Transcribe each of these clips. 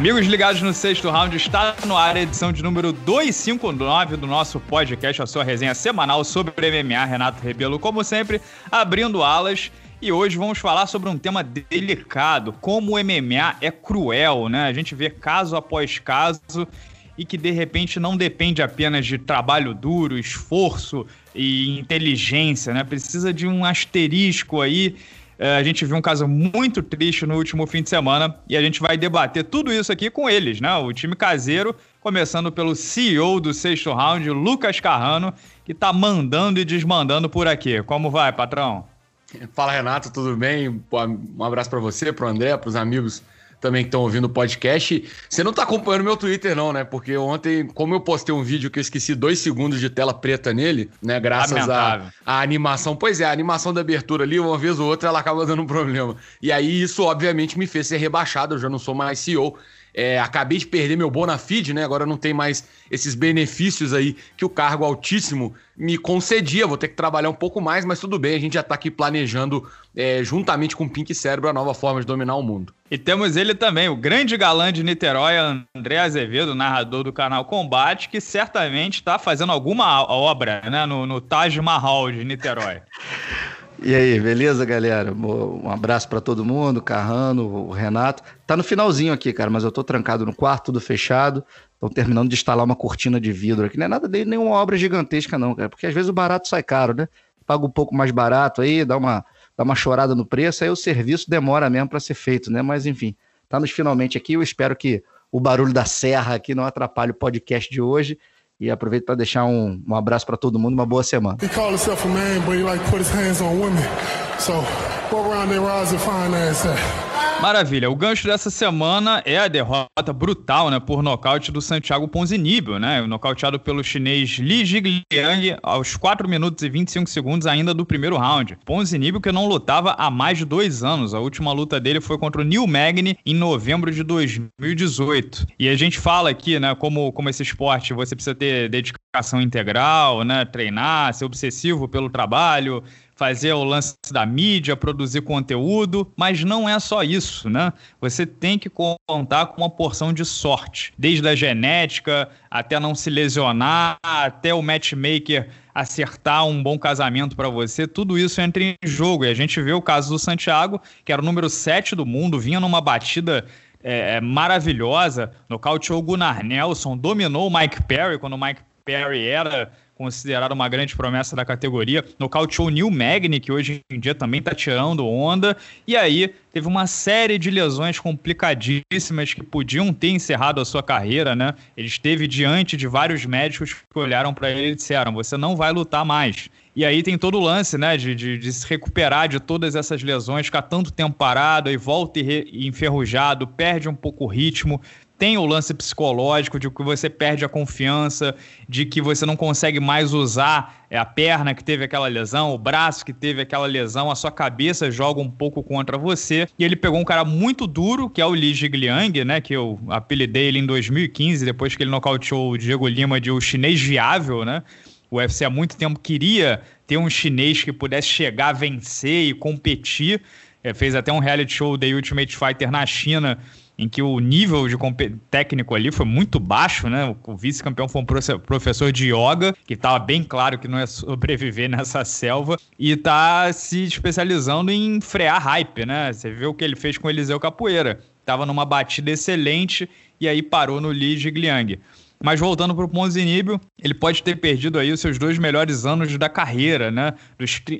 Amigos ligados no sexto round, está no ar a edição de número 259 do nosso podcast, a sua resenha semanal sobre MMA. Renato Rebelo, como sempre, abrindo alas. E hoje vamos falar sobre um tema delicado, como o MMA é cruel, né? A gente vê caso após caso e que de repente não depende apenas de trabalho duro, esforço e inteligência, né? Precisa de um asterisco aí é, a gente viu um caso muito triste no último fim de semana e a gente vai debater tudo isso aqui com eles, né? O time caseiro, começando pelo CEO do sexto round, Lucas Carrano, que tá mandando e desmandando por aqui. Como vai, patrão? Fala, Renato, tudo bem? Um abraço para você, para o André, para os amigos também que estão ouvindo o podcast. Você não está acompanhando meu Twitter, não, né? Porque ontem, como eu postei um vídeo que eu esqueci dois segundos de tela preta nele, né? Graças à animação. Pois é, a animação da abertura ali, uma vez ou outra, ela acaba dando um problema. E aí, isso, obviamente, me fez ser rebaixado. Eu já não sou mais CEO. É, acabei de perder meu Bonafide, né? Agora não tem mais esses benefícios aí que o cargo altíssimo me concedia. Vou ter que trabalhar um pouco mais, mas tudo bem, a gente já tá aqui planejando, é, juntamente com o Pink Cérebro, a nova forma de dominar o mundo. E temos ele também, o grande galã de Niterói, André Azevedo, narrador do canal Combate, que certamente está fazendo alguma obra né, no, no Taj Mahal de Niterói. E aí, beleza, galera? Um abraço para todo mundo, Carrano, o Renato. Tá no finalzinho aqui, cara, mas eu tô trancado no quarto, tudo fechado. Estão terminando de instalar uma cortina de vidro aqui. Não é nada de nenhuma obra gigantesca, não, cara. Porque às vezes o barato sai caro, né? Paga um pouco mais barato aí, dá uma, dá uma chorada no preço, aí o serviço demora mesmo para ser feito, né? Mas enfim, tá nos finalmente aqui. Eu espero que o barulho da serra aqui não atrapalhe o podcast de hoje. E aproveito para deixar um, um abraço para todo mundo, uma boa semana. He called himself a man, but he like put his hands on women. So, Maravilha. O gancho dessa semana é a derrota brutal, né, por nocaute do Santiago Ponzinibbio, né, nocauteado pelo chinês Li Jigliang aos 4 minutos e 25 segundos ainda do primeiro round. Ponzinibbio que não lutava há mais de dois anos. A última luta dele foi contra o Neil Magny em novembro de 2018. E a gente fala aqui, né, como, como esse esporte você precisa ter dedicação integral, né, treinar, ser obsessivo pelo trabalho, fazer o lance da mídia, produzir conteúdo, mas não é só isso, né? Você tem que contar com uma porção de sorte, desde a genética até não se lesionar, até o matchmaker acertar um bom casamento para você, tudo isso entra em jogo. E a gente vê o caso do Santiago, que era o número 7 do mundo, vinha numa batida é, é, maravilhosa, nocauteou o Gunnar Nelson, dominou o Mike Perry quando o Mike Perry era considerado uma grande promessa da categoria. Nocauteou o Neil Magny, que hoje em dia também está tirando onda. E aí teve uma série de lesões complicadíssimas que podiam ter encerrado a sua carreira, né? Ele esteve diante de vários médicos que olharam para ele e disseram: você não vai lutar mais. E aí tem todo o lance, né, de, de, de, se recuperar de todas essas lesões, ficar tanto tempo parado e volta e enferrujado, perde um pouco o ritmo tem o lance psicológico de que você perde a confiança, de que você não consegue mais usar é, a perna que teve aquela lesão, o braço que teve aquela lesão, a sua cabeça joga um pouco contra você. E ele pegou um cara muito duro, que é o Li Jigliang, né, que eu apelidei ele em 2015, depois que ele nocauteou o Diego Lima de o chinês viável, né? O UFC há muito tempo queria ter um chinês que pudesse chegar vencer e competir. É, fez até um reality show The Ultimate Fighter na China, em que o nível de técnico ali foi muito baixo, né? O vice-campeão foi um professor de yoga, que estava bem claro que não ia sobreviver nessa selva, e está se especializando em frear hype, né? Você viu o que ele fez com o Eliseu Capoeira. Estava numa batida excelente e aí parou no Li Jigliang. Mas voltando para o Ponzinibio, ele pode ter perdido aí os seus dois melhores anos da carreira, né?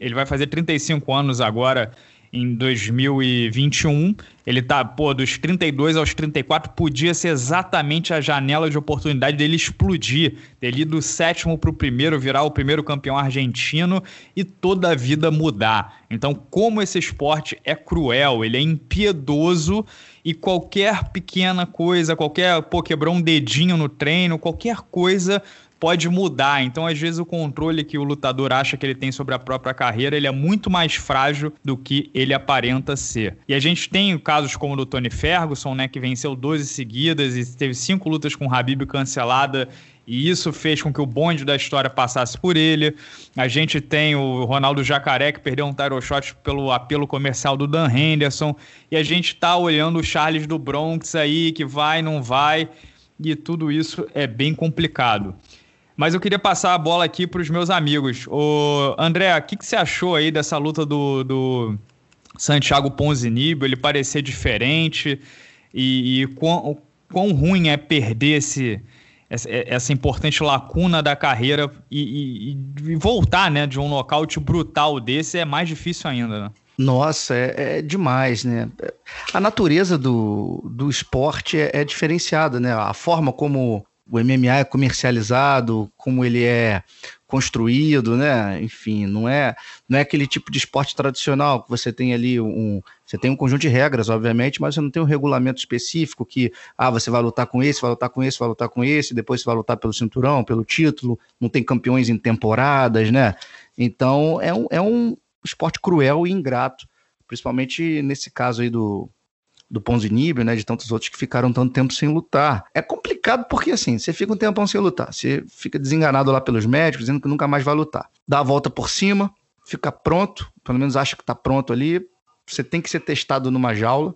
ele vai fazer 35 anos agora em 2021. Ele tá, pô, dos 32 aos 34, podia ser exatamente a janela de oportunidade dele explodir, dele ir do sétimo para o primeiro, virar o primeiro campeão argentino e toda a vida mudar. Então, como esse esporte é cruel, ele é impiedoso e qualquer pequena coisa, qualquer, pô, quebrou um dedinho no treino, qualquer coisa pode mudar. Então, às vezes, o controle que o lutador acha que ele tem sobre a própria carreira, ele é muito mais frágil do que ele aparenta ser. E a gente tem casos como o do Tony Ferguson, né, que venceu 12 seguidas e teve cinco lutas com o Habib cancelada e isso fez com que o bonde da história passasse por ele. A gente tem o Ronaldo Jacaré, que perdeu um title shot pelo apelo comercial do Dan Henderson, e a gente tá olhando o Charles do Bronx aí, que vai, não vai, e tudo isso é bem complicado. Mas eu queria passar a bola aqui para os meus amigos. O André, o que, que, você achou aí dessa luta do, do Santiago Ponzinibbio? Ele parecer diferente e, e quão, quão ruim é perder esse essa importante lacuna da carreira e, e, e, voltar né, de um nocaute brutal desse é mais difícil ainda. Né? Nossa, é, é, demais, né? A natureza do, do esporte é, é diferenciada, né? A forma como o MMA é comercializado, como ele é construído, né? Enfim, não é não é aquele tipo de esporte tradicional que você tem ali um você tem um conjunto de regras, obviamente, mas você não tem um regulamento específico que ah, você vai lutar com esse, vai lutar com esse, vai lutar com esse, depois você vai lutar pelo cinturão, pelo título, não tem campeões em temporadas, né? Então é um, é um esporte cruel e ingrato, principalmente nesse caso aí do do Ponzinibio, né, de tantos outros que ficaram tanto tempo sem lutar. É complicado porque, assim, você fica um tempão sem lutar, você fica desenganado lá pelos médicos, dizendo que nunca mais vai lutar. Dá a volta por cima, fica pronto, pelo menos acha que está pronto ali, você tem que ser testado numa jaula,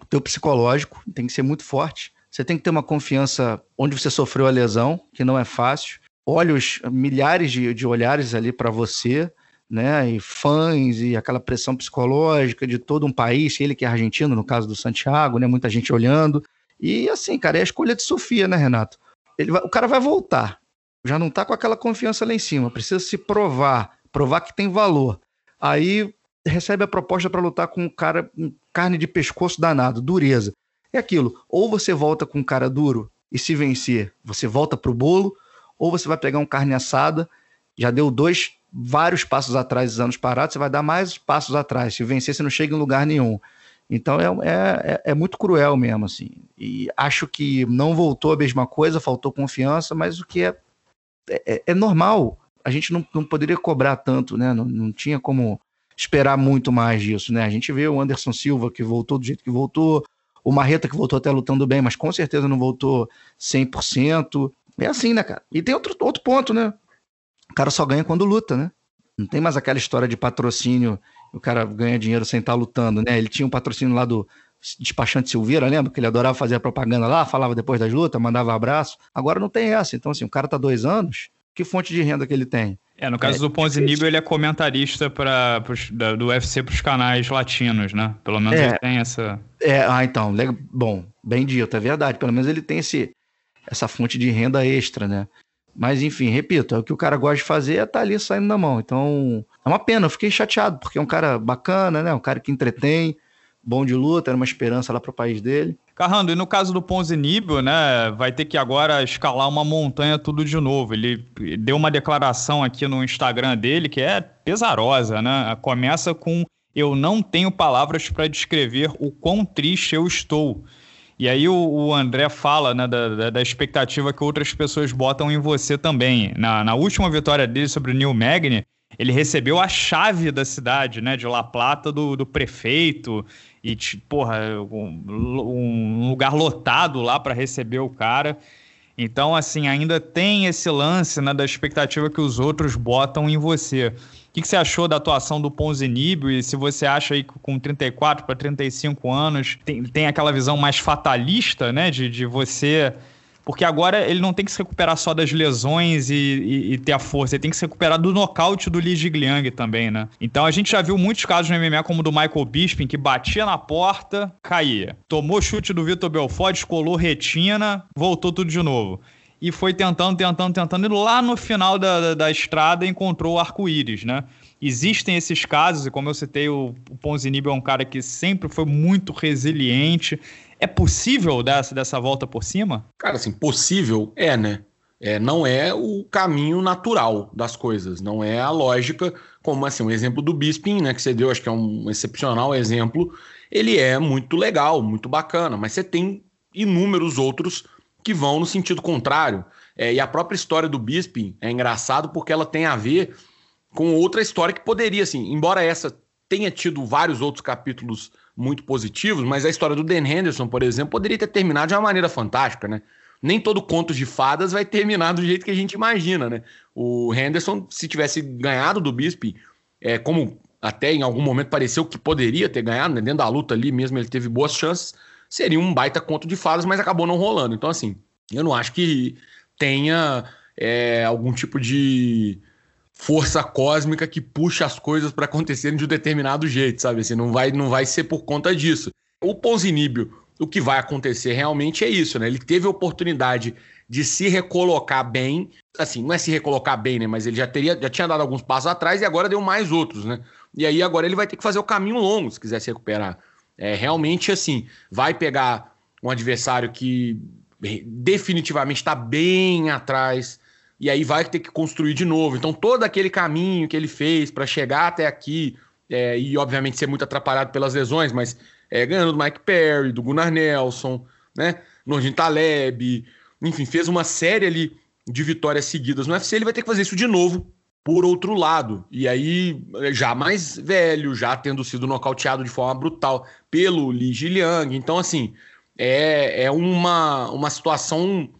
o teu psicológico tem que ser muito forte, você tem que ter uma confiança onde você sofreu a lesão, que não é fácil, olhos, milhares de, de olhares ali para você, né? E fãs e aquela pressão psicológica de todo um país, ele que é argentino, no caso do Santiago, né? Muita gente olhando. E assim, cara, é a escolha de Sofia, né, Renato? Ele vai, o cara vai voltar. Já não tá com aquela confiança lá em cima, precisa se provar, provar que tem valor. Aí recebe a proposta para lutar com um cara com carne de pescoço danado, dureza. É aquilo, ou você volta com um cara duro e se vencer, você volta pro bolo, ou você vai pegar um carne assada, já deu dois vários passos atrás anos parados, você vai dar mais passos atrás. Se vencer, você não chega em lugar nenhum. Então é, é, é, muito cruel mesmo, assim. E acho que não voltou a mesma coisa, faltou confiança, mas o que é, é, é normal. A gente não, não poderia cobrar tanto, né? Não, não tinha como esperar muito mais disso, né? A gente vê o Anderson Silva que voltou do jeito que voltou, o Marreta que voltou até lutando bem, mas com certeza não voltou 100%. É assim, né, cara? E tem outro, outro ponto, né? O cara só ganha quando luta, né? Não tem mais aquela história de patrocínio, o cara ganha dinheiro sem estar tá lutando, né? Ele tinha um patrocínio lá do despachante Silveira, lembra? Que ele adorava fazer a propaganda lá, falava depois das lutas, mandava abraço. Agora não tem essa. Então, assim, o cara tá dois anos, que fonte de renda que ele tem? É, no caso é, do Ponzinibbio, ele é comentarista pra, pros, da, do UFC para os canais latinos, né? Pelo menos é, ele tem essa. É, ah, então, bom, bem dito, é verdade. Pelo menos ele tem esse, essa fonte de renda extra, né? Mas, enfim, repito, é o que o cara gosta de fazer é tá ali saindo na mão. Então, é uma pena, eu fiquei chateado, porque é um cara bacana, né? Um cara que entretém, bom de luta, era uma esperança lá para o país dele. Carrando, e no caso do Ponzinibbio, né, vai ter que agora escalar uma montanha tudo de novo. Ele deu uma declaração aqui no Instagram dele que é pesarosa, né? Começa com eu não tenho palavras para descrever o quão triste eu estou. E aí o, o André fala né, da, da, expectativa que outras pessoas botam em você também. Na, na última vitória dele sobre o Neil Magny, ele recebeu a chave da cidade, né, de La Plata, do, do prefeito, e, porra, um, um lugar lotado lá para receber o cara. Então, assim, ainda tem esse lance né, da expectativa que os outros botam em você que, que você achou da atuação do Ponzinibbio e se você acha aí que com 34 para 35 anos tem, tem aquela visão mais fatalista, né, de, de você... Porque agora ele não tem que se recuperar só das lesões e, e, e ter a força, ele tem que se recuperar do nocaute do Li Jigliang também, né? Então a gente já viu muitos casos no MMA, como o do Michael Bisping, que batia na porta, caía. Tomou chute do Vitor Belfort, descolou retina, voltou tudo de novo e foi tentando, tentando, tentando, e lá no final da, da, da estrada encontrou o arco-íris, né? Existem esses casos, e como eu citei, o, o Ponzinibbio é um cara que sempre foi muito resiliente. É possível dessa, dessa volta por cima? Cara, assim, possível é, né? É, não é o caminho natural das coisas, não é a lógica, como assim, um exemplo do Bisping, né, que você deu, acho que é um excepcional exemplo, ele é muito legal, muito bacana, mas você tem inúmeros outros que vão no sentido contrário. É, e a própria história do Bisping é engraçado porque ela tem a ver com outra história que poderia, assim, embora essa tenha tido vários outros capítulos muito positivos, mas a história do Dan Henderson, por exemplo, poderia ter terminado de uma maneira fantástica, né? nem todo conto de fadas vai terminar do jeito que a gente imagina, né? O Henderson, se tivesse ganhado do Bisping, é, como até em algum momento pareceu que poderia ter ganhado, né? Dentro da luta ali mesmo ele teve boas chances, seria um baita conto de fadas, mas acabou não rolando. Então, assim, eu não acho que tenha é, algum tipo de força cósmica que puxa as coisas para acontecerem de um determinado jeito, sabe? Assim, não vai, não vai ser por conta disso. O Ponziníbio, o que vai acontecer realmente é isso, né? Ele teve a oportunidade de se recolocar bem, assim, não é se recolocar bem, né? Mas ele já teria, já tinha dado alguns passos atrás e agora deu mais outros, né? E aí agora ele vai ter que fazer o caminho longo se quiser se recuperar. É realmente assim, vai pegar um adversário que definitivamente está bem atrás e aí vai ter que construir de novo. Então, todo aquele caminho que ele fez para chegar até aqui, é, e obviamente ser muito atrapalhado pelas lesões, mas é, ganhando do Mike Perry, do Gunnar Nelson, né? Nordin Taleb, enfim, fez uma série ali de vitórias seguidas no UFC. Ele vai ter que fazer isso de novo por outro lado. E aí, já mais velho, já tendo sido nocauteado de forma brutal pelo Li Jiliang. Então, assim, é, é uma, uma situação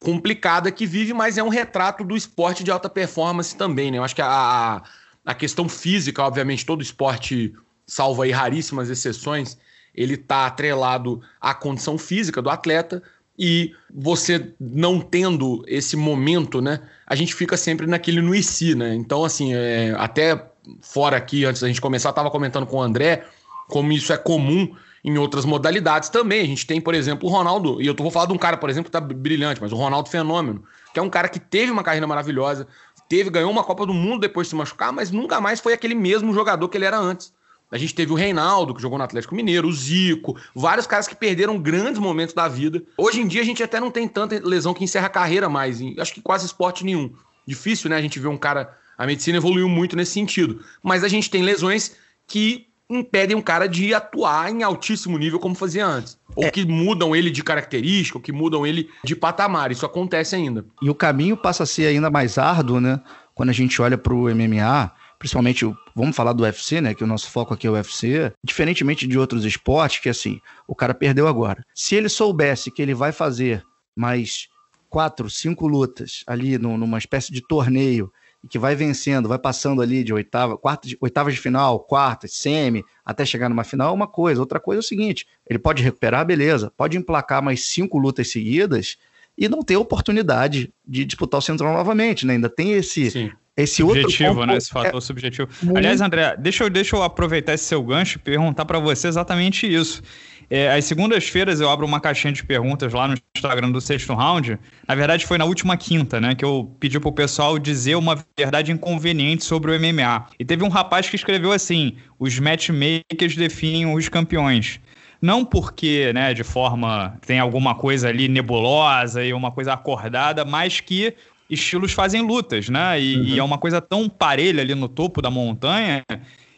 complicada que vive, mas é um retrato do esporte de alta performance também, né? Eu acho que a, a questão física, obviamente, todo esporte, salvo aí raríssimas exceções, ele está atrelado à condição física do atleta e você não tendo esse momento, né? A gente fica sempre naquele no né? Então, assim, é, até fora aqui, antes da gente começar, estava comentando com o André como isso é comum em outras modalidades também. A gente tem, por exemplo, o Ronaldo, e eu vou falar de um cara, por exemplo, que tá brilhante, mas o Ronaldo Fenômeno, que é um cara que teve uma carreira maravilhosa, teve, ganhou uma Copa do Mundo depois de se machucar, mas nunca mais foi aquele mesmo jogador que ele era antes. A gente teve o Reinaldo, que jogou no Atlético Mineiro, o Zico, vários caras que perderam grandes momentos da vida. Hoje em dia a gente até não tem tanta lesão que encerra a carreira mais, acho que quase esporte nenhum. Difícil, né? A gente vê um cara. A medicina evoluiu muito nesse sentido. Mas a gente tem lesões que impedem um cara de atuar em altíssimo nível como fazia antes. Ou é. que mudam ele de característica, ou que mudam ele de patamar. Isso acontece ainda. E o caminho passa a ser ainda mais árduo, né? Quando a gente olha para o MMA, principalmente, vamos falar do UFC, né? Que o nosso foco aqui é o UFC. Diferentemente de outros esportes, que assim, o cara perdeu agora. Se ele soubesse que ele vai fazer mais quatro, cinco lutas ali numa espécie de torneio e que vai vencendo, vai passando ali de oitava, quarta, oitavas de final, quarta, semi, até chegar numa final, é uma coisa. Outra coisa é o seguinte: ele pode recuperar, beleza, pode emplacar mais cinco lutas seguidas e não ter oportunidade de disputar o Central novamente, né? Ainda tem esse. Sim. Esse subjetivo, outro né? Esse fator é... subjetivo. Aliás, André, deixa eu, deixa eu aproveitar esse seu gancho e perguntar para você exatamente isso. É, às segundas-feiras eu abro uma caixinha de perguntas lá no Instagram do Sexto Round. Na verdade, foi na última quinta, né? Que eu pedi pro pessoal dizer uma verdade inconveniente sobre o MMA. E teve um rapaz que escreveu assim: os matchmakers definem os campeões. Não porque, né, de forma tem alguma coisa ali nebulosa e uma coisa acordada, mas que estilos fazem lutas, né? E, uhum. e é uma coisa tão parelha ali no topo da montanha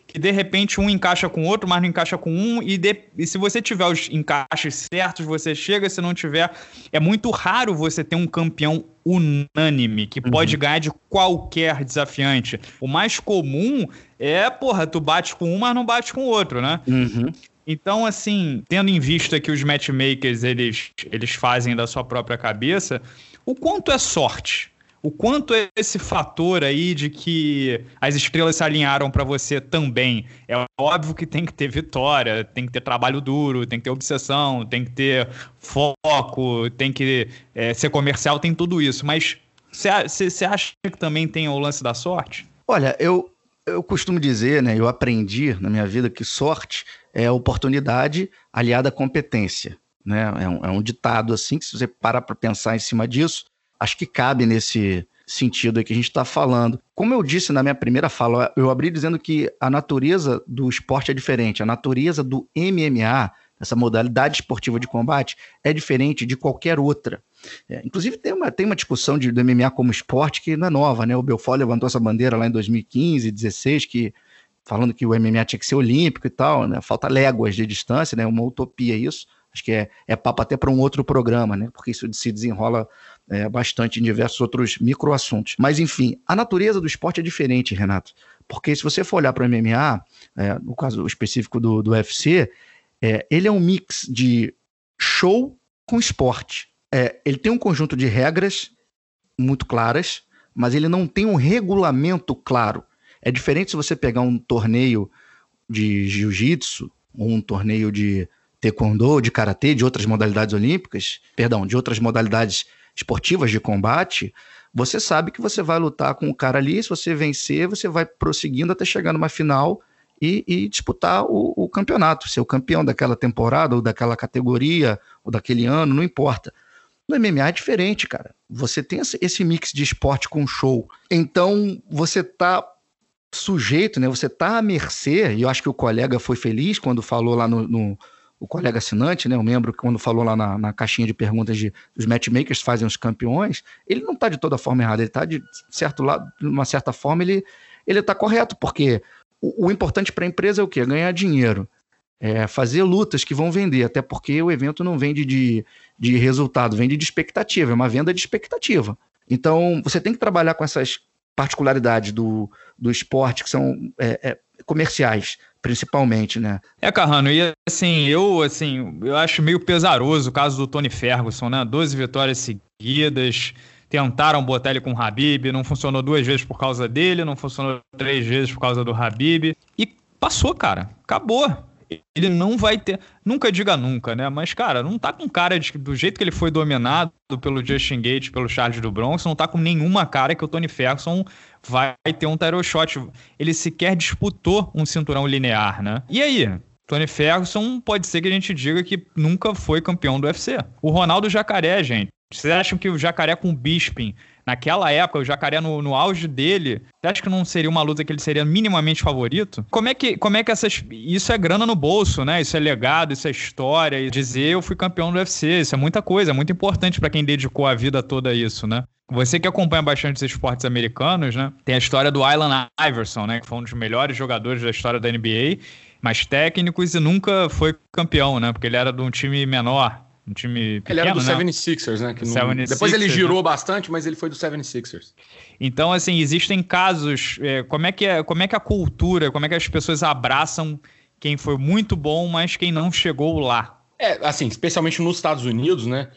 que de repente um encaixa com o outro, mas não encaixa com um, e, de, e se você tiver os encaixes certos, você chega, se não tiver. É muito raro você ter um campeão unânime, que uhum. pode ganhar de qualquer desafiante. O mais comum é, porra, tu bate com um, mas não bate com o outro, né? Uhum. Então, assim, tendo em vista que os matchmakers eles, eles fazem da sua própria cabeça, o quanto é sorte? O quanto esse fator aí de que as estrelas se alinharam para você também. É óbvio que tem que ter vitória, tem que ter trabalho duro, tem que ter obsessão, tem que ter foco, tem que é, ser comercial, tem tudo isso. Mas você acha que também tem o lance da sorte? Olha, eu, eu costumo dizer, né? Eu aprendi na minha vida que sorte é oportunidade aliada à competência. Né? É, um, é um ditado assim que se você parar para pensar em cima disso, acho que cabe nesse sentido que a gente está falando. Como eu disse na minha primeira fala, eu abri dizendo que a natureza do esporte é diferente, a natureza do MMA, essa modalidade esportiva de combate, é diferente de qualquer outra. É, inclusive, tem uma, tem uma discussão de, do MMA como esporte que não é nova, né? O Belfort levantou essa bandeira lá em 2015, 2016, que falando que o MMA tinha que ser olímpico e tal, né? Falta léguas de distância, né? Uma utopia isso. Acho que é, é papo até para um outro programa, né? Porque isso se desenrola é, bastante em diversos outros microassuntos. Mas, enfim, a natureza do esporte é diferente, Renato. Porque se você for olhar para o MMA, é, no caso específico do, do UFC, é, ele é um mix de show com esporte. é, ele tem um conjunto de regras muito claras, mas ele não tem um regulamento claro. É diferente se você pegar um torneio de jiu-jitsu, ou um torneio de taekwondo, de karatê, de outras modalidades olímpicas, perdão, de outras modalidades esportivas de combate, você sabe que você vai lutar com o cara ali, se você vencer, você vai prosseguindo até chegar numa final e, e disputar o, o, campeonato, ser o campeão daquela temporada, ou daquela categoria, ou daquele ano, não importa. No MMA é diferente, cara. Você tem esse mix de esporte com show. Então, você tá sujeito, né? Você tá à mercê, e eu acho que o colega foi feliz quando falou lá no, no o colega assinante, né, o membro, quando falou lá na, na caixinha de perguntas de os matchmakers fazem os campeões, ele não está de toda forma errado, ele está de certo lado, de uma certa forma, ele ele está correto, porque o, o importante para a empresa é o quê? Ganhar dinheiro. É fazer lutas que vão vender, até porque o evento não vende de, de resultado, vende de expectativa, é uma venda de expectativa. Então, você tem que trabalhar com essas particularidades do, do esporte, que são é, é, comerciais, principalmente, né? É, Carrano, e assim, eu assim, eu acho meio pesaroso o caso do Tony Ferguson, né? 12 vitórias seguidas, tentaram botar ele com o Habib, não funcionou duas vezes por causa dele, não funcionou três vezes por causa do Habib. E passou, cara. Acabou. Ele não vai ter. Nunca diga nunca, né? Mas, cara, não tá com cara de. Do jeito que ele foi dominado pelo Justin Gates, pelo Charles do Bronx, não tá com nenhuma cara que o Tony Ferguson vai ter um title shot. Ele sequer disputou um cinturão linear, né? E aí? Tony Ferguson pode ser que a gente diga que nunca foi campeão do UFC. O Ronaldo Jacaré, gente. Vocês acham que o Jacaré com o Bisping, naquela época, o Jacaré no, no auge dele, você acha que não seria uma luta que ele seria minimamente favorito? Como é que, como é que essas. Isso é grana no bolso, né? Isso é legado, isso é história. E dizer eu fui campeão do UFC, isso é muita coisa, é muito importante para quem dedicou a vida toda a isso, né? Você que acompanha bastante os esportes americanos, né? Tem a história do Allen Iverson, né? Que foi um dos melhores jogadores da história da NBA, mais técnicos e nunca foi campeão, né? Porque ele era de um time menor. Um time pequeno, Ele era do né? 76ers, né? Não... 76ers, Depois ele girou né? bastante, mas ele foi do 76ers. Então, assim, existem casos. É, como, é que é, como é que a cultura, como é que as pessoas abraçam quem foi muito bom, mas quem não chegou lá? É, assim, especialmente nos Estados Unidos, né?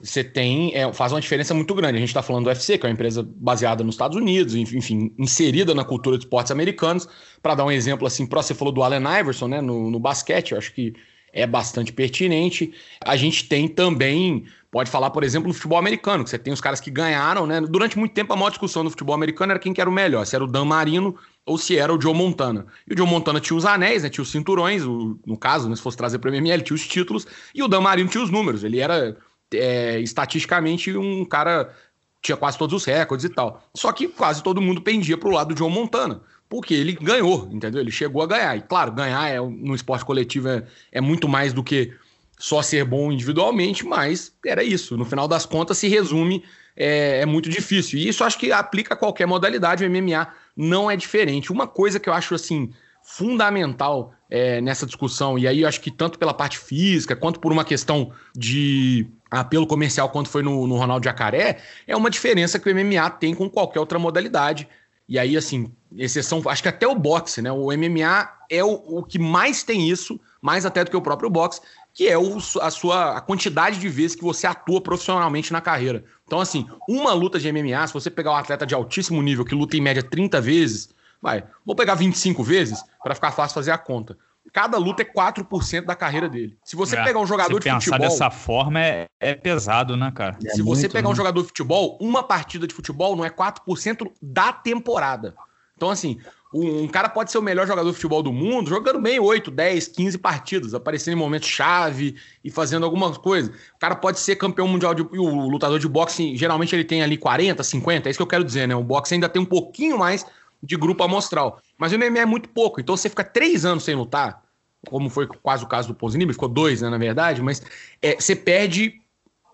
Você tem. É, faz uma diferença muito grande. A gente está falando do UFC, que é uma empresa baseada nos Estados Unidos, enfim, inserida na cultura de esportes americanos. Para dar um exemplo, assim, pro, você falou do Allen Iverson, né? No, no basquete, eu acho que é bastante pertinente. A gente tem também, pode falar, por exemplo, no futebol americano, que você tem os caras que ganharam, né? Durante muito tempo a maior discussão no futebol americano era quem que era o melhor, se era o Dan Marino ou se era o Joe Montana. E o Joe Montana tinha os anéis, né? Tinha os cinturões, o, no caso, né? se fosse trazer para o MMA, ele tinha os títulos, e o Dan Marino tinha os números. Ele era, é, estatisticamente, um cara tinha quase todos os recordes e tal. Só que quase todo mundo pendia pro lado do Joe Montana porque ele ganhou, entendeu? Ele chegou a ganhar. E claro, ganhar é, no esporte coletivo é, é muito mais do que só ser bom individualmente, mas era isso. No final das contas, se resume, é, é, muito difícil. E isso acho que aplica a qualquer modalidade, o MMA não é diferente. Uma coisa que eu acho assim fundamental é, nessa discussão, e aí eu acho que tanto pela parte física, quanto por uma questão de apelo comercial, quanto foi no, no Ronaldo Jacaré, é uma diferença que o MMA tem com qualquer outra modalidade. E aí, assim, exceção, acho que até o boxe, né? O MMA é o, o que mais tem isso, mais até do que o próprio boxe, que é o, a sua a quantidade de vezes que você atua profissionalmente na carreira. Então, assim, uma luta de MMA, se você pegar um atleta de altíssimo nível que luta em média 30 vezes, vai, vou pegar 25 vezes para ficar fácil fazer a conta. Cada luta é 4% da carreira dele. Se você é, pegar um jogador de futebol. dessa forma é, é pesado, né, cara? É se muito, você pegar né? um jogador de futebol, uma partida de futebol não é 4% da temporada. Então, assim, um, um, cara pode ser o melhor jogador de futebol do mundo jogando bem 8, 10, 15 partidas, aparecendo em momentos chave e fazendo algumas coisas. O cara pode ser campeão mundial de. O lutador de boxe, geralmente ele tem ali 40, 50, é isso que eu quero dizer, né? O boxe ainda tem um pouquinho mais de grupo amostral. Mas o MMA é muito pouco, então você fica três anos sem lutar, como foi quase o caso do Ponzinibbio, ficou dois, né, na verdade, mas é, você perde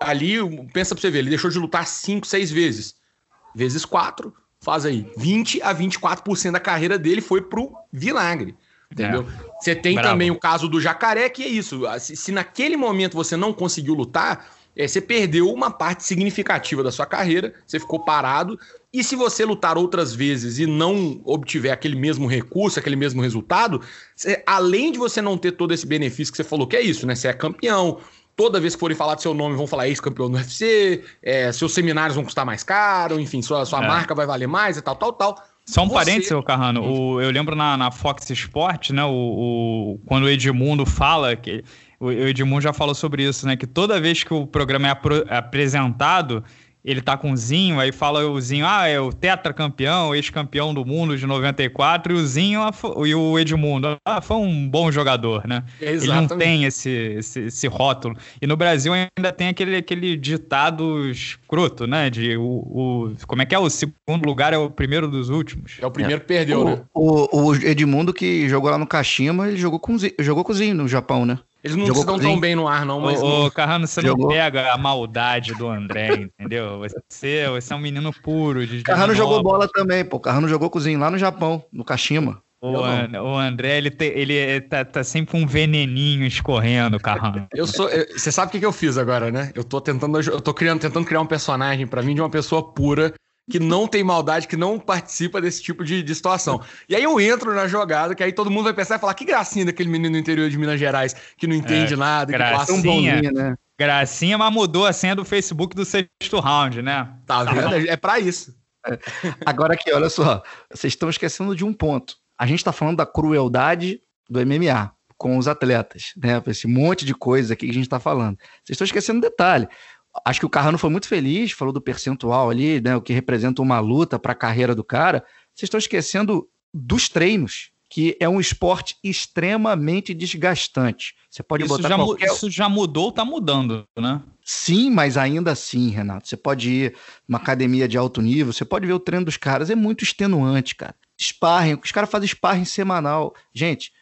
ali, pensa pra você ver, ele deixou de lutar cinco, seis vezes. Vezes quatro, faz aí, 20 a 24% da carreira dele foi pro vinagre. Entendeu? É. Você tem Bravo. também o caso do jacaré, que é isso. Se, se naquele momento você não conseguiu lutar, é, você perdeu uma parte significativa da sua carreira, você ficou parado. E se você lutar outras vezes e não obtiver aquele mesmo recurso, aquele mesmo resultado, você, além de você não ter todo esse benefício que você falou que é isso, né? Você é campeão, toda vez que forem falar do seu nome, vão falar ex-campeão do UFC, é, seus seminários vão custar mais caro, enfim, sua, sua é. marca vai valer mais e tal, tal, tal. Só um Você... parênteses, Carrano. O, eu lembro na, na Fox Sport, né? O, o, quando o Edmundo fala que. O Edmundo já falou sobre isso, né? Que toda vez que o programa é, apro, é apresentado, ele tá com o Zinho, aí fala o Zinho, ah, é o tetracampeão, ex-campeão do mundo de 94, e o Zinho e o Edmundo, ah, foi um bom jogador, né? Exatamente. Ele não tem esse, esse, esse, rótulo. E no Brasil ainda tem aquele, aquele ditado escroto, né? De o, o, como é que é? O segundo lugar é o primeiro dos últimos. É o primeiro que perdeu, o, né? O, o Edmundo que jogou lá no Kashima, ele jogou com, jogou com o Zinho no Japão, né? Eles não estão tão bem no ar, não, mas. Ô, Carrano, você jogou. não pega a maldade do André, entendeu? Você, você é um menino puro. De, Carrano jogou bola também, pô. Carrano jogou cozinho lá no Japão, no Kashima. O, An, o André, ele, te, ele tá, tá, sempre um veneninho escorrendo, Carrano. Eu sou. Você sabe o que, que eu fiz agora, né? Eu tô tentando. Eu tô criando, tentando criar um personagem para mim de uma pessoa pura que não tem maldade, que não participa desse tipo de, de, situação. E aí eu entro na jogada, que aí todo mundo vai pensar e falar: que gracinha daquele menino do interior de Minas Gerais que não entende é, nada, gracinha, que passa um bonzinho, né? Gracinha, mas mudou a senha do Facebook do sexto round, né? Tá vendo? É pra isso. É. Agora aqui, olha só, vocês estão esquecendo de um ponto. A gente tá falando da crueldade do MMA com os atletas, né? Esse monte de coisa aqui que a gente tá falando. Vocês estão esquecendo um detalhe acho que o Carrano foi muito feliz, falou do percentual ali, né, o que representa uma luta para a carreira do cara. Vocês estão esquecendo dos treinos, que é um esporte extremamente desgastante. Você pode isso botar já, qualquer... Isso já mudou, está mudando, né? Sim, mas ainda assim, Renato, você pode ir numa academia de alto nível, você pode ver o treino dos caras, é muito extenuante, cara. Sparring, os caras fazem sparring semanal. Gente,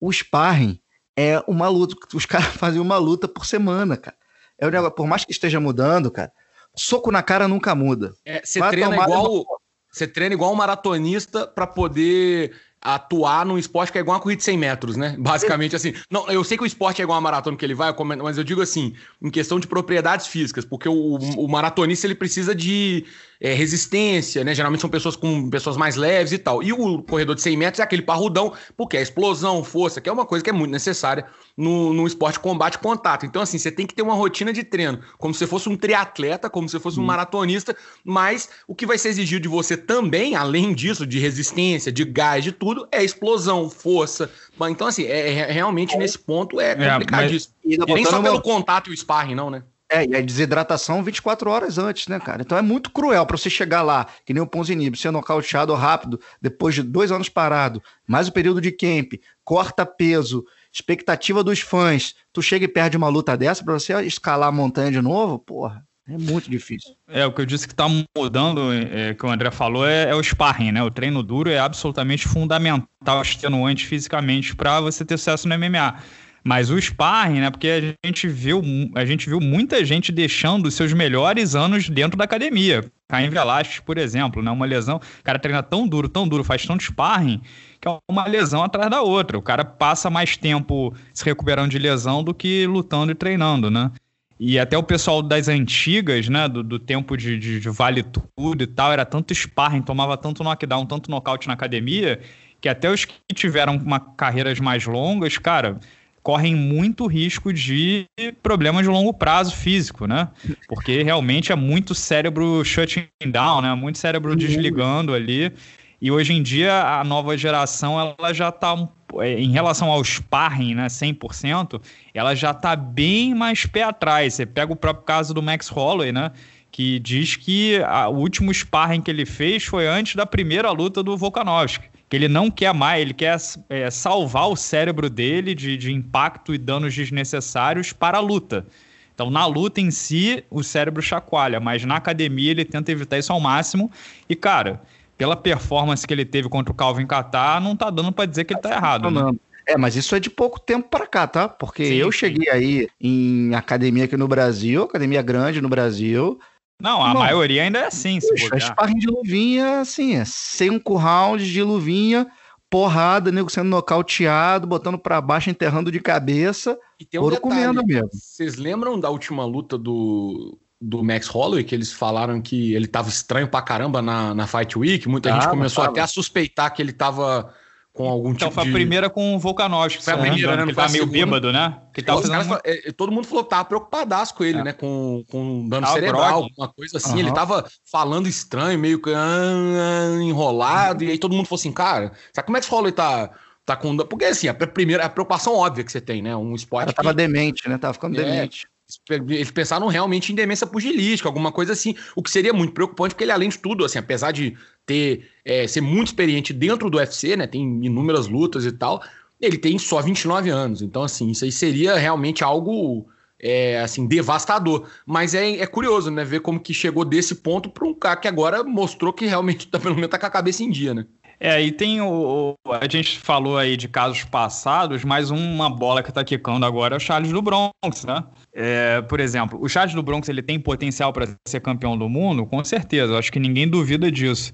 o sparring é uma luta, os caras fazem uma luta por semana, cara. É o negócio, por mais que esteja mudando, cara, soco na cara nunca muda. É, você treina igual. Você treina igual um maratonista para poder atuar num esporte que é igual uma corrida de 100 metros, né? Basicamente assim. Não, eu sei que o esporte é igual a maratona que ele vai, mas eu digo assim, em questão de propriedades físicas, porque o, o maratonista ele precisa de é, resistência, né? Geralmente são pessoas com pessoas mais leves e tal. E o corredor de 100 metros é aquele parrudão, porque é explosão, força, que é uma coisa que é muito necessária no, no esporte combate contato. Então, assim, você tem que ter uma rotina de treino, como se fosse um triatleta, como se fosse um hum. maratonista, mas o que vai ser exigido de você também, além disso, de resistência, de gás, de tudo, é explosão, força. Então, assim, é, é realmente nesse ponto é, é complicadíssimo. É, mas... E nem só pelo contato e o sparring, não, né? É, e a desidratação 24 horas antes, né, cara? Então é muito cruel para você chegar lá, que nem o Ponzinib, ser nocauteado rápido, depois de dois anos parado, mais o período de camp, corta peso, expectativa dos fãs, tu chega e perde uma luta dessa para você escalar a montanha de novo, porra. É muito difícil. É, o que eu disse que está mudando, é, que o André falou, é, é, o sparring, né? O treino duro é absolutamente fundamental, extenuante fisicamente para você ter sucesso no MMA. Mas o sparring, né? Porque a gente viu, a gente viu muita gente deixando os seus melhores anos dentro da academia. Caim Velasquez, por exemplo, né? Uma lesão. O cara treina tão duro, tão duro, faz tanto sparring que é uma lesão atrás da outra. O cara passa mais tempo se recuperando de lesão do que lutando e treinando, né? E até o pessoal das antigas, né, do, do tempo de, de, de, vale tudo e tal, era tanto sparring, tomava tanto knockdown, tanto nocaute na academia, que até os que tiveram uma carreiras mais longas, cara, correm muito risco de problemas de longo prazo físico, né? Porque realmente é muito cérebro shutting down, né? Muito cérebro desligando ali. E hoje em dia, a nova geração, ela já está, é, em relação ao sparring, né, 100%, ela já está bem mais pé atrás. Você pega o próprio caso do Max Holloway, né, que diz que a, o último sparring que ele fez foi antes da primeira luta do Volkanovski. Que ele não quer mais, ele quer é, salvar o cérebro dele de, de impacto e danos desnecessários para a luta. Então, na luta em si, o cérebro chacoalha, mas na academia ele tenta evitar isso ao máximo. E, cara, pela performance que ele teve contra o Calvin Catar, não tá dando para dizer que ele tá errado. Né? É, mas isso é de pouco tempo para cá, tá? Porque sim, eu cheguei sim. aí em academia aqui no Brasil, academia grande no Brasil. Não, a maioria ainda é assim, se puxa, sparring de luvinha, assim, é cinco rounds de luvinha, porrada, nego sendo nocauteado, botando para baixo, enterrando de cabeça. E tem um detalhe, comendo mesmo. Vocês lembram da última luta do do Max Holloway, que eles falaram que ele tava estranho pra caramba na, na Fight Week. Muita ah, gente começou até a suspeitar que ele tava com algum então, tipo foi a primeira com o Volkanovski. Foi a primeira, né? Não que tá meio bêbado, né? Que tá fazendo... Uma... É, todo mundo falou que tava preocupadaço com ele, é. né? Com, com dano ah, cerebral, alguma coisa assim. Uhum. Ele tava falando estranho, meio que ah, enrolado. E aí todo mundo falou assim, cara, sabe como é que esse Holloway tá... Tá com... Porque assim, a primeira a preocupação óbvia que você tem, né? Um esporte. Ela tava que... demente, né? Tava ficando é, demente. Eles pensaram realmente em demência pugilística, alguma coisa assim, o que seria muito preocupante, porque ele, além de tudo, assim, apesar de ter é, ser muito experiente dentro do UFC, né? Tem inúmeras lutas e tal, ele tem só 29 anos. Então, assim, isso aí seria realmente algo é, assim, devastador. Mas é, é curioso, né? Ver como que chegou desse ponto para um cara que agora mostrou que realmente tá, pelo menos tá com a cabeça em dia, né? É, e tem o, o, A gente falou aí de casos passados, mas uma bola que tá quicando agora é o Charles do Bronx, né? É, por exemplo, o Charles do Bronx ele tem potencial para ser campeão do mundo? Com certeza, acho que ninguém duvida disso.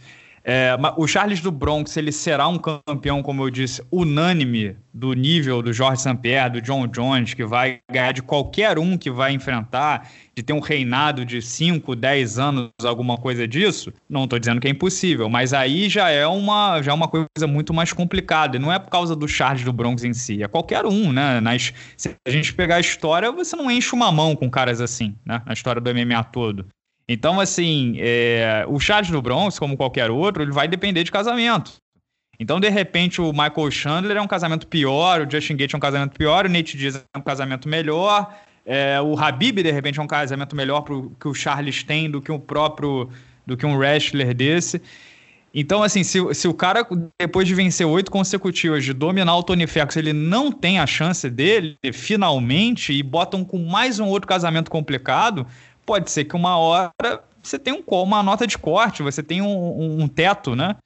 É, o Charles do Bronx ele será um campeão, como eu disse, unânime do nível do Jorge St-Pierre, do John Jones, que vai ganhar de qualquer um que vai enfrentar, de ter um reinado de 5, 10 anos, alguma coisa disso. Não estou dizendo que é impossível, mas aí já é uma já é uma coisa muito mais complicada. E não é por causa do Charles do Bronx em si, é qualquer um, né? Nas, se a gente pegar a história, você não enche uma mão com caras assim, né? Na história do MMA todo. Então, assim, é, o Charles do Bronx, como qualquer outro, ele vai depender de casamento. Então, de repente, o Michael Chandler é um casamento pior, o Justin Gates é um casamento pior, o Nate Diaz é um casamento melhor, é, o Habib, de repente, é um casamento melhor pro, que o Charles tem do que o próprio, do que um wrestler desse. Então, assim, se, se o cara, depois de vencer oito consecutivas, de dominar o Tony Ferguson, ele não tem a chance dele, finalmente, e botam com mais um outro casamento complicado, pode ser que uma hora você tenha um, uma nota de corte, você tem um, um teto, né?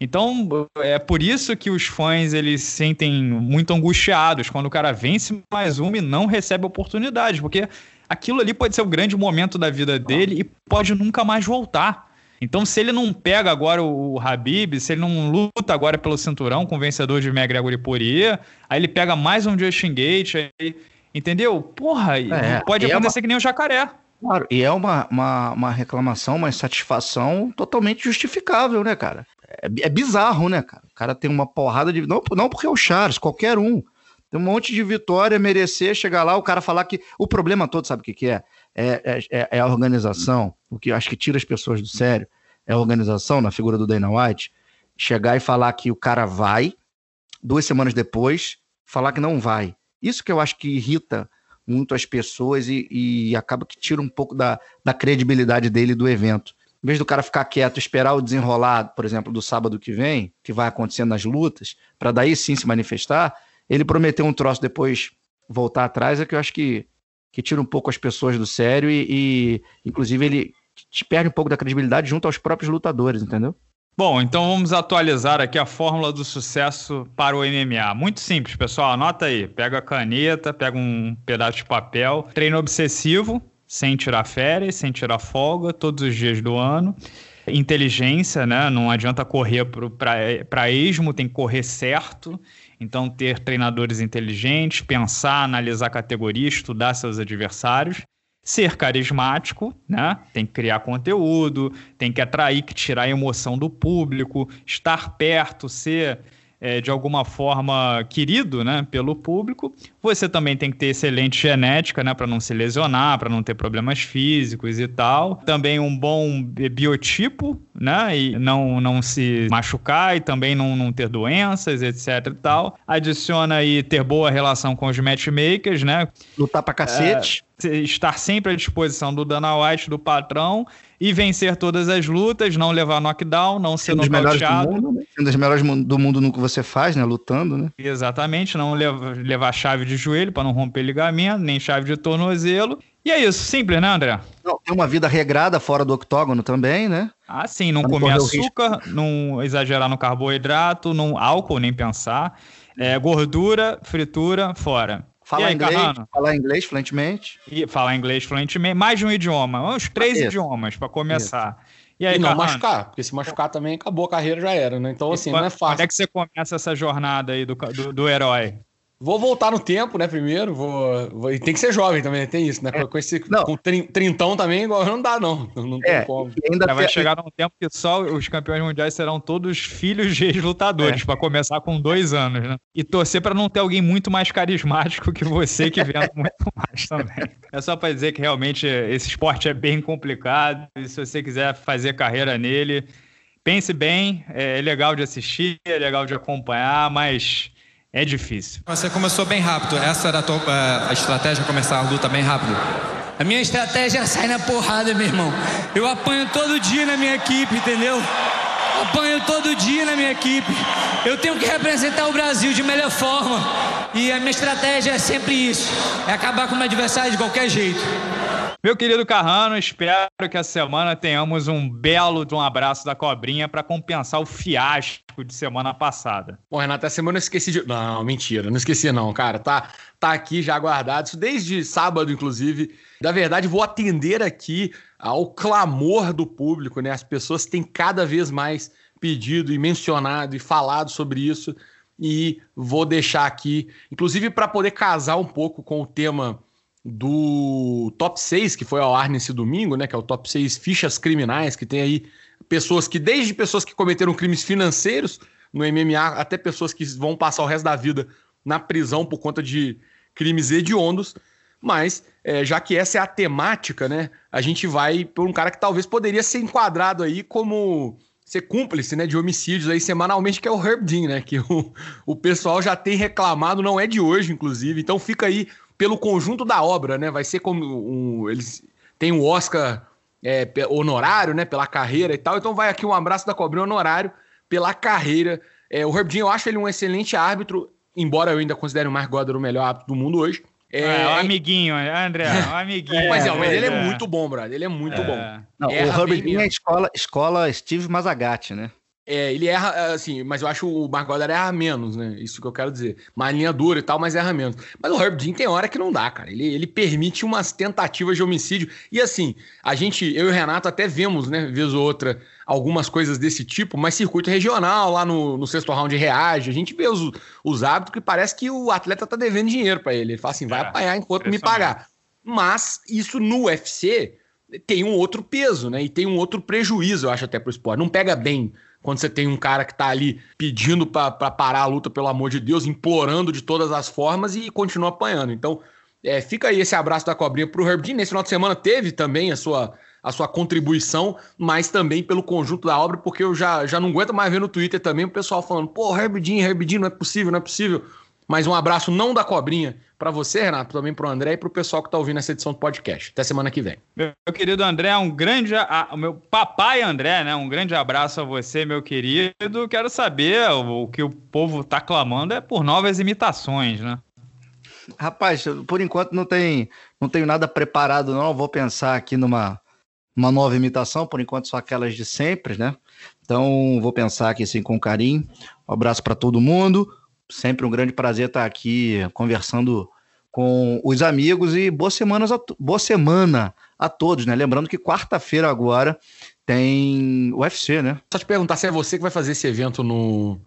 Então, é por isso que os fãs eles se sentem muito angustiados quando o cara vence mais uma e não recebe oportunidade, porque aquilo ali pode ser o grande momento da vida dele e pode nunca mais voltar. Então, se ele não pega agora o Habib, se ele não luta agora pelo cinturão com o vencedor de McGregor e Poirier, aí ele pega mais um Justin Gate, aí, entendeu? Porra, é, pode acontecer é uma... que nem o Jacaré. Claro, e é uma, uma, uma reclamação, uma insatisfação totalmente justificável, né, cara? É, é, bizarro, né, cara? O cara tem uma porrada de. Não, não porque é o Charles, qualquer um. Tem um monte de vitória, merecer, chegar lá, o cara falar que. O problema todo, sabe o que, que é? É, é? é, é a organização, o que eu acho que tira as pessoas do sério, é a organização, na figura do Dana White, chegar e falar que o cara vai, duas semanas depois, falar que não vai. Isso que eu acho que irrita muito as pessoas e, e acaba que tira um pouco da, da credibilidade dele do evento. Em vez do cara ficar quieto, esperar o desenrolar, por exemplo, do sábado que vem, que vai acontecendo nas lutas, para daí sim se manifestar, ele prometeu um troço depois voltar atrás, é que eu acho que, que tira um pouco as pessoas do sério e, e inclusive, ele te perde um pouco da credibilidade junto aos próprios lutadores, entendeu? Bom, então vamos atualizar aqui a fórmula do sucesso para o MMA. Muito simples, pessoal. Anota aí. Pega a caneta, pega um pedaço de papel. Treino obsessivo, sem tirar férias, sem tirar folga, todos os dias do ano. Inteligência, né? Não adianta correr para esmo, tem que correr certo. Então, ter treinadores inteligentes, pensar, analisar categoria, estudar seus adversários ser carismático, né? Tem que criar conteúdo, tem que atrair, que tirar a emoção do público, estar perto, ser é, de alguma forma querido, né, pelo público. Você também tem que ter excelente genética, né, para não se lesionar, para não ter problemas físicos e tal. Também um bom biotipo, né, e não, não se machucar e também não, não ter doenças, etc e tal. Adiciona aí ter boa relação com os matchmakers, né. Lutar pra cacete. É, estar sempre à disposição do Dana White, do patrão, e vencer todas as lutas, não levar knockdown, não ser nocauteado. Sendo né? das melhores do mundo no que você faz, né? Lutando, né? Exatamente, não levar, levar chave de joelho para não romper ligamento, nem chave de tornozelo. E é isso, simples, né, André? Não, tem uma vida regrada fora do octógono também, né? Ah, sim, não comer açúcar, não exagerar no carboidrato, não álcool, nem pensar. É, gordura, fritura, fora. Falar inglês, falar inglês fluentemente. E falar inglês fluentemente, mais de um idioma, uns três idiomas para começar. Isso. E aí, e não Carrano? machucar, porque se machucar também acabou a carreira, já era, né? Então, assim, não é fácil. Quando é que você começa essa jornada aí do, do, do herói? Vou voltar no tempo, né, primeiro. Vou, vou... E tem que ser jovem também, tem isso, né? É. Com, esse, não. com trintão também, igual não dá, não. Não tem é, como. Ainda vai chegar num tempo que só os campeões mundiais serão todos filhos de ex-lutadores, é. para começar com dois anos, né? E torcer para não ter alguém muito mais carismático que você, que vendo muito mais também. É só para dizer que realmente esse esporte é bem complicado. E se você quiser fazer carreira nele, pense bem. É legal de assistir, é legal de acompanhar, mas é difícil. Você começou bem rápido. Essa era a, tua, eh, a estratégia, começar a luta bem rápido? A minha estratégia é sair na porrada, meu irmão. Eu apanho todo dia na minha equipe, entendeu? Apanho todo dia na minha equipe. Eu tenho que representar o Brasil de melhor forma. E a minha estratégia é sempre isso: é acabar com o meu adversário de qualquer jeito. Meu querido Carrano, espero que essa semana tenhamos um belo de um abraço da cobrinha para compensar o fiasco de semana passada. Bom, Renato, essa semana eu esqueci de. Não, mentira, não esqueci, não, cara. Tá, tá aqui já guardado. Isso desde sábado, inclusive. Da verdade, vou atender aqui ao clamor do público, né? As pessoas têm cada vez mais pedido e mencionado e falado sobre isso. E vou deixar aqui, inclusive para poder casar um pouco com o tema do top 6, que foi ao ar nesse domingo, né? Que é o top 6 fichas criminais, que tem aí pessoas que, desde pessoas que cometeram crimes financeiros no MMA, até pessoas que vão passar o resto da vida na prisão por conta de crimes hediondos. Mas, é, já que essa é a temática, né? A gente vai por um cara que talvez poderia ser enquadrado aí como ser cúmplice né, de homicídios aí semanalmente, que é o Herb Dean, né? Que o, o pessoal já tem reclamado, não é de hoje, inclusive. Então fica aí pelo conjunto da obra, né? Vai ser como um, eles têm o um Oscar é, honorário, né? Pela carreira e tal. Então vai aqui um abraço da Cobrinha honorário pela carreira. É, o Herb Dean, eu acho ele um excelente árbitro, embora eu ainda considere o Mark Goddard o melhor árbitro do mundo hoje. É, é o amiguinho, André, o amiguinho. mas, é, mas ele é, é muito bom, brother. Ele é muito bom. Não, o Herbert Dean é escola, escola Steve Mazagatti, né? É, ele erra, é, assim, mas eu acho o Mark Goddard erra menos, né? Isso que eu quero dizer. Uma linha dura e tal, mas erra menos. Mas o Herb Dean tem hora que não dá, cara. Ele, ele permite umas tentativas de homicídio. E assim, a gente, eu e o Renato até vemos, né, vez ou outra, algumas coisas desse tipo, mas circuito regional, lá no, no sexto round reage, a gente vê os, os hábitos que parece que o atleta tá devendo dinheiro para ele. Ele fala assim, vai é, apanhar enquanto me pagar. Mas isso no UFC tem um outro peso, né? E tem um outro prejuízo, eu acho, até pro esporte. Não pega bem quando você tem um cara que tá ali pedindo para parar a luta, pelo amor de Deus, implorando de todas as formas e continua apanhando. Então, é, fica aí esse abraço da cobrinha pro Herb Dean. Nesse final de semana teve também a sua, a sua contribuição, mas também pelo conjunto da obra, porque eu já, já não aguento mais ver no Twitter também o pessoal falando, pô, Herb Dean, Herb Dean, não é possível, não é possível. Mas um abraço não da cobrinha para você, Renato, também para o André e para o pessoal que está ouvindo essa edição do podcast. Até semana que vem. Meu, querido André, um grande. A, o meu papai André, né? Um grande abraço a você, meu querido. Quero saber o, o que o povo está clamando é por novas imitações, né? Rapaz, por enquanto não tem, não tenho nada preparado, não. Vou pensar aqui numa uma nova imitação, por enquanto só aquelas de sempre, né? Então vou pensar aqui assim com carinho. Um abraço para todo mundo. Sempre um grande prazer estar aqui conversando com os amigos e boa, semanas a, boa semana a todos, né? Lembrando que quarta-feira agora tem UFC, né? Só te perguntar se é você que vai fazer esse evento no,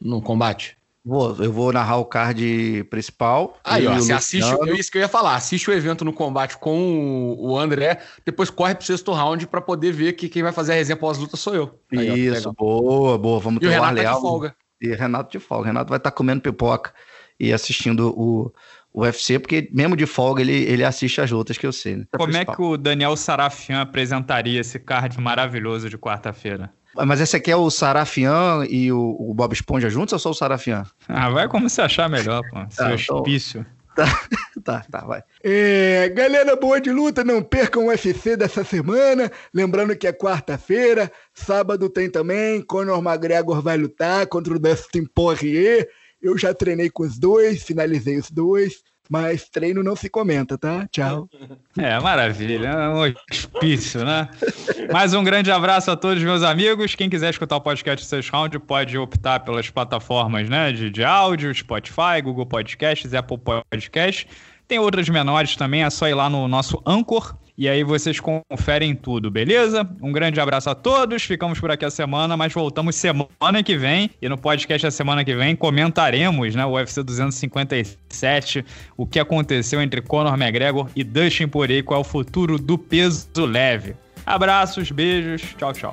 no combate. Vou, eu vou narrar o card principal. Aí, ó, você assiste, é isso que eu ia falar, assiste o evento no combate com o André, depois corre pro sexto round para poder ver que quem vai fazer a resenha pós-luta sou eu. Aí, isso, ó, boa, boa, vamos ter o Renato tá de folga. E Renato de folga. Renato vai estar tá comendo pipoca e assistindo o, o UFC, porque mesmo de folga ele, ele assiste as outras que eu sei. Né? É Como é que o Daniel Sarafian apresentaria esse card maravilhoso de quarta-feira? Mas esse aqui é o Sarafian e o, o, Bob Esponja juntos ou só o Sarafian? Ah, vai como você achar melhor, pô. Seu ah, então... Tá, tá, tá, vai. É, galera boa de luta, não percam o UFC dessa semana. Lembrando que é quarta-feira, sábado tem também. Conor McGregor vai lutar contra o Dustin Poirier. Eu já treinei com os dois, finalizei os dois. Mas treino não se comenta, tá? Tchau. É, maravilha. É um hospício, né? Mais um grande abraço a todos meus amigos. Quem quiser escutar o podcast Seis Round pode optar pelas plataformas né, de, de áudio, Spotify, Google Podcasts, Apple Podcasts. Tem outras menores também, é só ir lá no nosso Anchor E aí vocês conferem tudo, beleza? Um grande abraço a todos. Ficamos por aqui a semana, mas voltamos semana que vem. E no podcast da semana que vem comentaremos, né, o UFC 257, o que aconteceu entre Conor McGregor e Dustin Poirier, qual é o futuro do peso leve. Abraços, beijos, tchau, tchau.